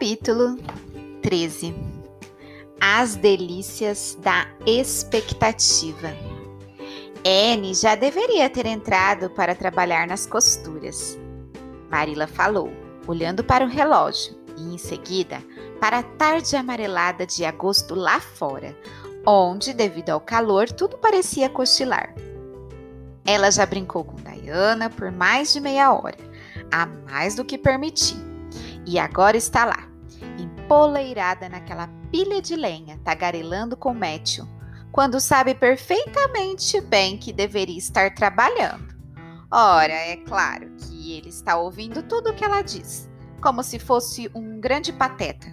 Capítulo 13 As delícias da expectativa. Anne já deveria ter entrado para trabalhar nas costuras. Marila falou, olhando para o relógio, e em seguida para a tarde amarelada de agosto lá fora, onde, devido ao calor, tudo parecia cochilar. Ela já brincou com Diana por mais de meia hora, a mais do que permitia e agora está lá, empoleirada naquela pilha de lenha, tagarelando com Matthew, quando sabe perfeitamente bem que deveria estar trabalhando. Ora, é claro que ele está ouvindo tudo o que ela diz, como se fosse um grande pateta.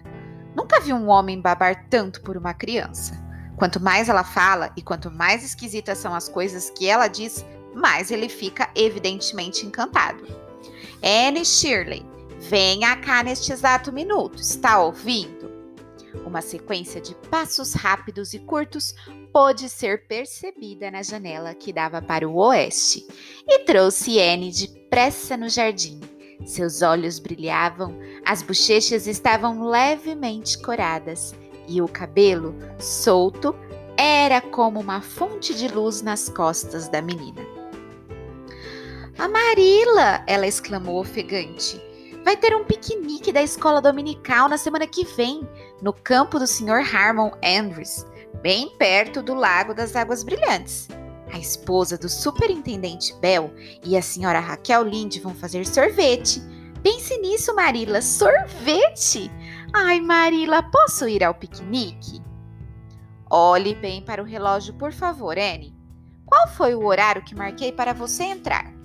Nunca vi um homem babar tanto por uma criança. Quanto mais ela fala e quanto mais esquisitas são as coisas que ela diz, mais ele fica evidentemente encantado. Anne Shirley, Venha cá neste exato minuto, está ouvindo? Uma sequência de passos rápidos e curtos pôde ser percebida na janela que dava para o oeste e trouxe Anne depressa no jardim. Seus olhos brilhavam, as bochechas estavam levemente coradas e o cabelo, solto, era como uma fonte de luz nas costas da menina. Amarila! ela exclamou ofegante. Vai ter um piquenique da escola dominical na semana que vem, no campo do Sr. Harmon Andrews, bem perto do Lago das Águas Brilhantes. A esposa do superintendente Bell e a senhora Raquel Linde vão fazer sorvete. Pense nisso, Marila, sorvete! Ai, Marila, posso ir ao piquenique? Olhe bem para o relógio, por favor, Anne. Qual foi o horário que marquei para você entrar?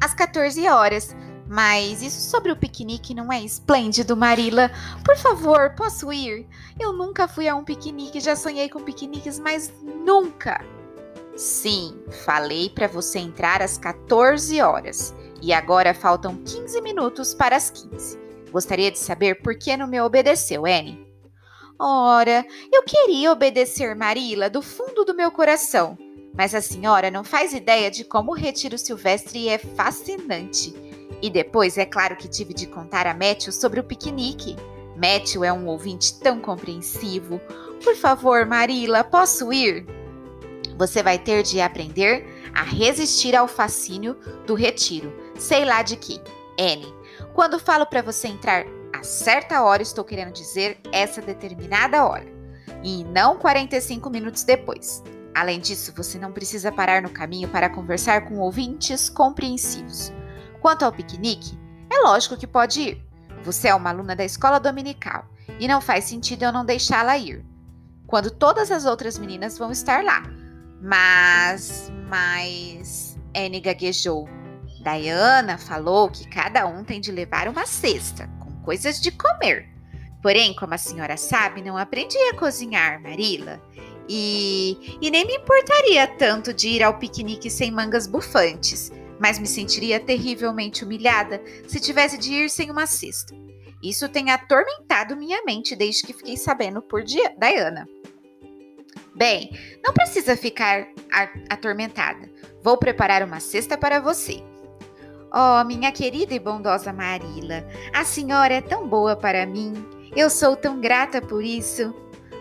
Às 14 horas. Mas isso sobre o piquenique não é esplêndido, Marila? Por favor, posso ir? Eu nunca fui a um piquenique, já sonhei com piqueniques, mas nunca. Sim, falei para você entrar às 14 horas e agora faltam 15 minutos para as 15. Gostaria de saber por que não me obedeceu, Anne? Ora, eu queria obedecer Marila do fundo do meu coração mas a senhora não faz ideia de como o retiro silvestre é fascinante. E depois, é claro que tive de contar a Matthew sobre o piquenique. Matthew é um ouvinte tão compreensivo. Por favor, Marila, posso ir? Você vai ter de aprender a resistir ao fascínio do retiro. Sei lá de que. N. Quando falo para você entrar a certa hora, estou querendo dizer essa determinada hora. E não 45 minutos depois. Além disso, você não precisa parar no caminho para conversar com ouvintes compreensivos. Quanto ao piquenique, é lógico que pode ir. Você é uma aluna da escola dominical e não faz sentido eu não deixá-la ir, quando todas as outras meninas vão estar lá. Mas, mas. Anne gaguejou. Diana falou que cada um tem de levar uma cesta com coisas de comer. Porém, como a senhora sabe, não aprendi a cozinhar, Marila. E, e nem me importaria tanto de ir ao piquenique sem mangas bufantes, mas me sentiria terrivelmente humilhada se tivesse de ir sem uma cesta. Isso tem atormentado minha mente desde que fiquei sabendo por Diana. Bem, não precisa ficar atormentada. Vou preparar uma cesta para você. Oh, minha querida e bondosa Marila, a senhora é tão boa para mim. Eu sou tão grata por isso.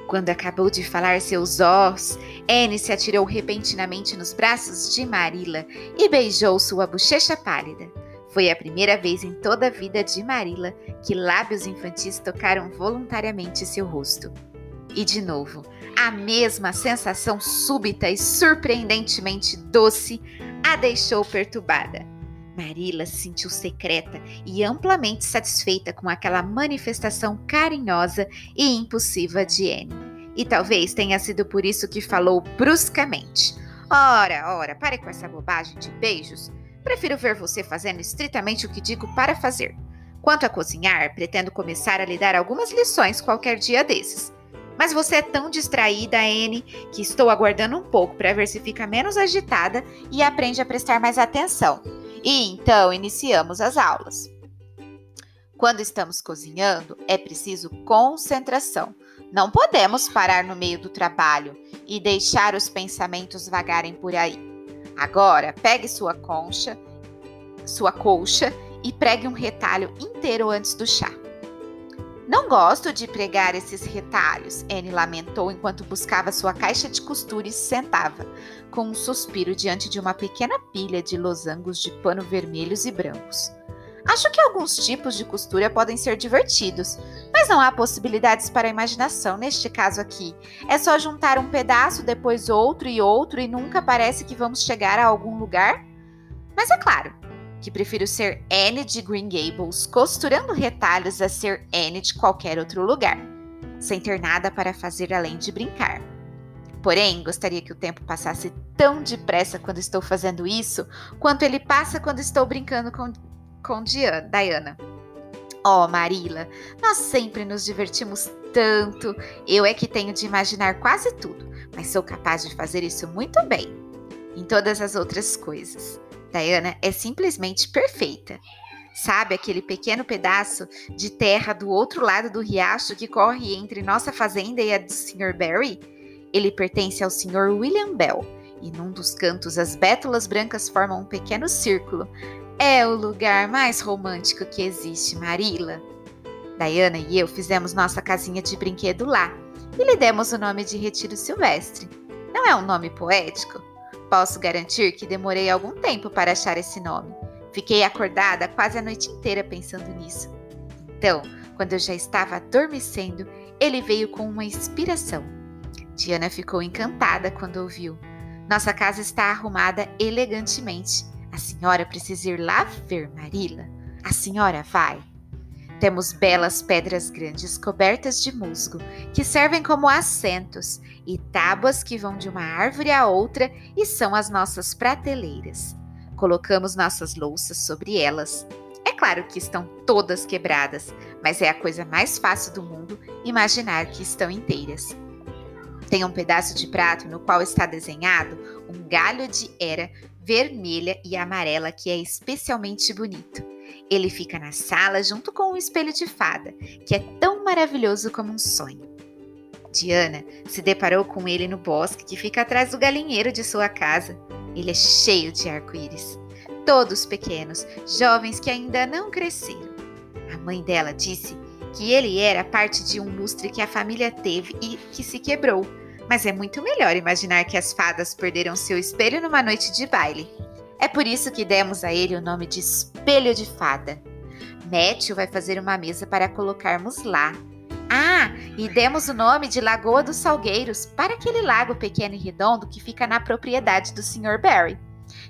Quando acabou de falar seus ós, Anne se atirou repentinamente nos braços de Marilla e beijou sua bochecha pálida. Foi a primeira vez em toda a vida de Marilla que lábios infantis tocaram voluntariamente seu rosto. E de novo, a mesma sensação súbita e surpreendentemente doce a deixou perturbada. Marilla se sentiu secreta e amplamente satisfeita com aquela manifestação carinhosa e impulsiva de Anne. E talvez tenha sido por isso que falou bruscamente. Ora, ora, pare com essa bobagem de beijos. Prefiro ver você fazendo estritamente o que digo para fazer. Quanto a cozinhar, pretendo começar a lhe dar algumas lições qualquer dia desses. Mas você é tão distraída, Anne, que estou aguardando um pouco para ver se fica menos agitada e aprende a prestar mais atenção. E então iniciamos as aulas. Quando estamos cozinhando, é preciso concentração. Não podemos parar no meio do trabalho e deixar os pensamentos vagarem por aí. Agora, pegue sua concha, sua colcha e pregue um retalho inteiro antes do chá. Não gosto de pregar esses retalhos, Anne lamentou enquanto buscava sua caixa de costura e se sentava, com um suspiro diante de uma pequena pilha de losangos de pano vermelhos e brancos. Acho que alguns tipos de costura podem ser divertidos, mas não há possibilidades para a imaginação neste caso aqui. É só juntar um pedaço, depois outro e outro, e nunca parece que vamos chegar a algum lugar? Mas é claro, que prefiro ser Anne de Green Gables costurando retalhos a ser Anne de qualquer outro lugar, sem ter nada para fazer além de brincar. Porém, gostaria que o tempo passasse tão depressa quando estou fazendo isso, quanto ele passa quando estou brincando com, com Diana. Oh, Marila, nós sempre nos divertimos tanto. Eu é que tenho de imaginar quase tudo, mas sou capaz de fazer isso muito bem. Em todas as outras coisas. Diana é simplesmente perfeita. Sabe aquele pequeno pedaço de terra do outro lado do riacho que corre entre nossa fazenda e a do Sr. Barry? Ele pertence ao Sr. William Bell, e num dos cantos as bétulas brancas formam um pequeno círculo. É o lugar mais romântico que existe, Marila. Diana e eu fizemos nossa casinha de brinquedo lá e lhe demos o nome de Retiro Silvestre. Não é um nome poético? Posso garantir que demorei algum tempo para achar esse nome. Fiquei acordada quase a noite inteira pensando nisso. Então, quando eu já estava adormecendo, ele veio com uma inspiração. Diana ficou encantada quando ouviu. Nossa casa está arrumada elegantemente. A senhora precisa ir lá ver, Marila. A senhora vai. Temos belas pedras grandes cobertas de musgo, que servem como assentos, e tábuas que vão de uma árvore a outra e são as nossas prateleiras. Colocamos nossas louças sobre elas. É claro que estão todas quebradas, mas é a coisa mais fácil do mundo imaginar que estão inteiras. Tem um pedaço de prato no qual está desenhado um galho de era vermelha e amarela que é especialmente bonito. Ele fica na sala junto com um espelho de fada, que é tão maravilhoso como um sonho. Diana se deparou com ele no bosque que fica atrás do galinheiro de sua casa. Ele é cheio de arco-íris. Todos pequenos, jovens que ainda não cresceram. A mãe dela disse que ele era parte de um lustre que a família teve e que se quebrou. Mas é muito melhor imaginar que as fadas perderam seu espelho numa noite de baile. É por isso que demos a ele o nome de Espelho de Fada. Matthew vai fazer uma mesa para colocarmos lá. Ah, e demos o nome de Lagoa dos Salgueiros para aquele lago pequeno e redondo que fica na propriedade do Sr. Barry.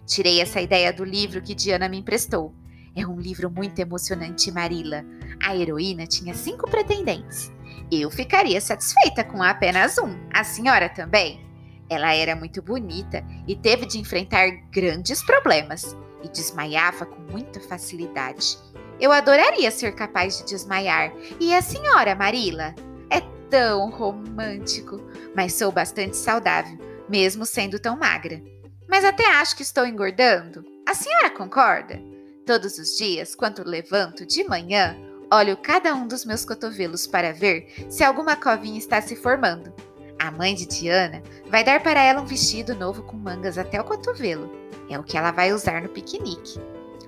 Tirei essa ideia do livro que Diana me emprestou. É um livro muito emocionante, Marila. A heroína tinha cinco pretendentes. Eu ficaria satisfeita com apenas um. A senhora também? Ela era muito bonita e teve de enfrentar grandes problemas e desmaiava com muita facilidade. Eu adoraria ser capaz de desmaiar. E a senhora, Marila? É tão romântico, mas sou bastante saudável, mesmo sendo tão magra. Mas até acho que estou engordando. A senhora concorda? Todos os dias, quando levanto de manhã, olho cada um dos meus cotovelos para ver se alguma covinha está se formando. A mãe de Diana vai dar para ela um vestido novo com mangas até o cotovelo. É o que ela vai usar no piquenique.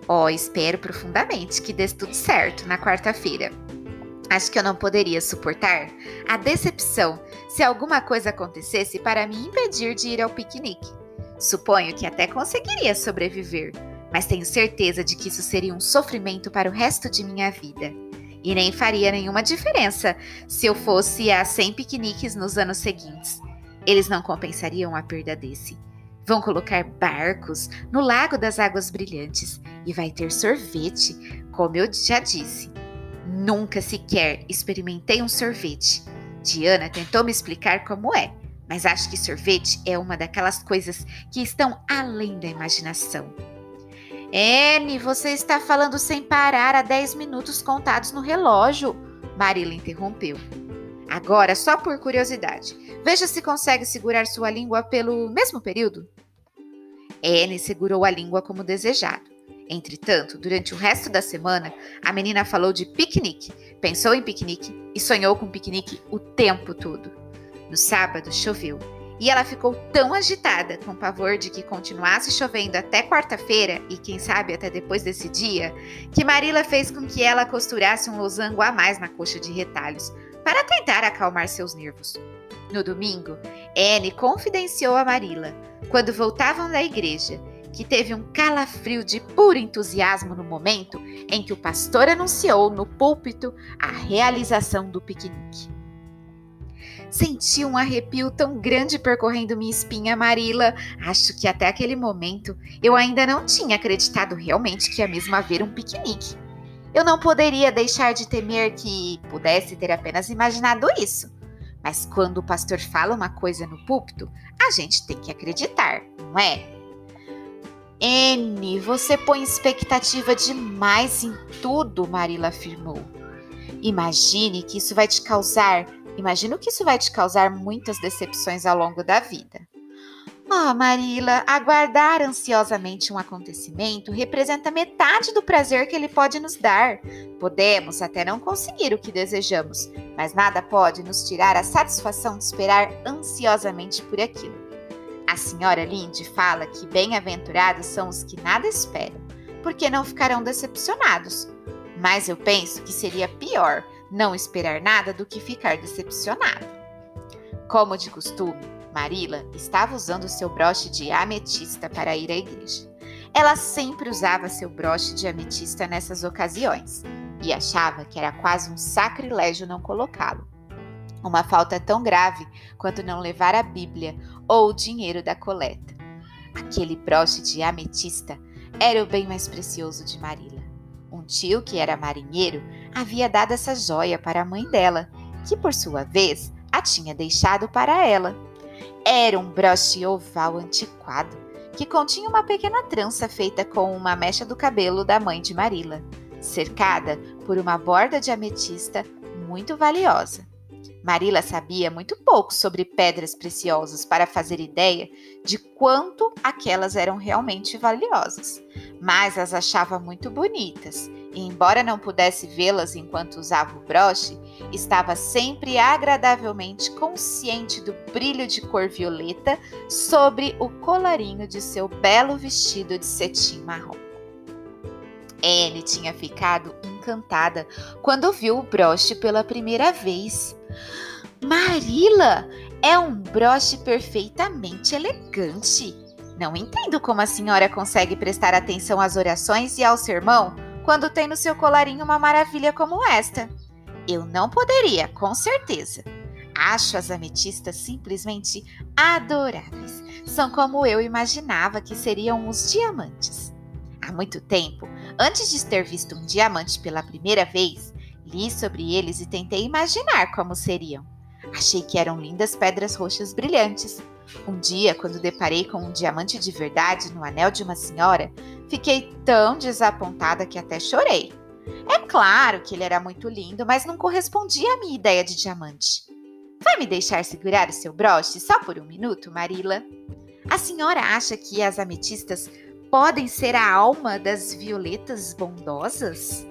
Oh, espero profundamente que dê tudo certo na quarta-feira. Acho que eu não poderia suportar a decepção se alguma coisa acontecesse para me impedir de ir ao piquenique. Suponho que até conseguiria sobreviver, mas tenho certeza de que isso seria um sofrimento para o resto de minha vida. E nem faria nenhuma diferença se eu fosse a 100 piqueniques nos anos seguintes. Eles não compensariam a perda desse. Vão colocar barcos no Lago das Águas Brilhantes e vai ter sorvete, como eu já disse. Nunca sequer experimentei um sorvete. Diana tentou me explicar como é, mas acho que sorvete é uma daquelas coisas que estão além da imaginação. Anne, você está falando sem parar há 10 minutos contados no relógio. Marila interrompeu. Agora, só por curiosidade, veja se consegue segurar sua língua pelo mesmo período. Anne segurou a língua como desejado. Entretanto, durante o resto da semana, a menina falou de piquenique, pensou em piquenique e sonhou com piquenique o tempo todo. No sábado, choveu E ela ficou tão agitada, com pavor de que continuasse chovendo até quarta-feira e quem sabe até depois desse dia, que Marila fez com que ela costurasse um losango a mais na coxa de retalhos para tentar acalmar seus nervos. No domingo, Anne confidenciou a Marila, quando voltavam da igreja, que teve um calafrio de puro entusiasmo no momento em que o pastor anunciou no púlpito a realização do piquenique. Senti um arrepio tão grande percorrendo minha espinha Marila. Acho que até aquele momento eu ainda não tinha acreditado realmente que ia mesmo haver um piquenique. Eu não poderia deixar de temer que pudesse ter apenas imaginado isso. Mas quando o pastor fala uma coisa no púlpito, a gente tem que acreditar, não é? N, você põe expectativa demais em tudo, Marila afirmou. Imagine que isso vai te causar, imagino que isso vai te causar muitas decepções ao longo da vida. Oh, Marila, aguardar ansiosamente um acontecimento representa metade do prazer que ele pode nos dar. Podemos até não conseguir o que desejamos, mas nada pode nos tirar a satisfação de esperar ansiosamente por aquilo. A senhora Linde fala que bem-aventurados são os que nada esperam, porque não ficarão decepcionados. Mas eu penso que seria pior não esperar nada do que ficar decepcionado. Como de costume, Marila estava usando seu broche de ametista para ir à igreja. Ela sempre usava seu broche de ametista nessas ocasiões e achava que era quase um sacrilégio não colocá-lo. Uma falta tão grave quanto não levar a Bíblia ou o dinheiro da coleta. Aquele broche de ametista era o bem mais precioso de Marila. Um tio que era marinheiro havia dado essa joia para a mãe dela, que por sua vez a tinha deixado para ela. Era um broche oval antiquado que continha uma pequena trança feita com uma mecha do cabelo da mãe de Marila, cercada por uma borda de ametista muito valiosa. Marila sabia muito pouco sobre pedras preciosas para fazer ideia de quanto aquelas eram realmente valiosas, mas as achava muito bonitas e, embora não pudesse vê-las enquanto usava o broche, estava sempre agradavelmente consciente do brilho de cor violeta sobre o colarinho de seu belo vestido de cetim marrom. Anne tinha ficado encantada quando viu o broche pela primeira vez. Marila, é um broche perfeitamente elegante. Não entendo como a senhora consegue prestar atenção às orações e ao sermão quando tem no seu colarinho uma maravilha como esta. Eu não poderia, com certeza. Acho as ametistas simplesmente adoráveis. São como eu imaginava que seriam os diamantes. Há muito tempo, antes de ter visto um diamante pela primeira vez, li sobre eles e tentei imaginar como seriam. Achei que eram lindas pedras roxas brilhantes. Um dia, quando deparei com um diamante de verdade no anel de uma senhora, fiquei tão desapontada que até chorei. É claro que ele era muito lindo, mas não correspondia à minha ideia de diamante. Vai me deixar segurar o seu broche só por um minuto, Marila? A senhora acha que as ametistas podem ser a alma das violetas bondosas?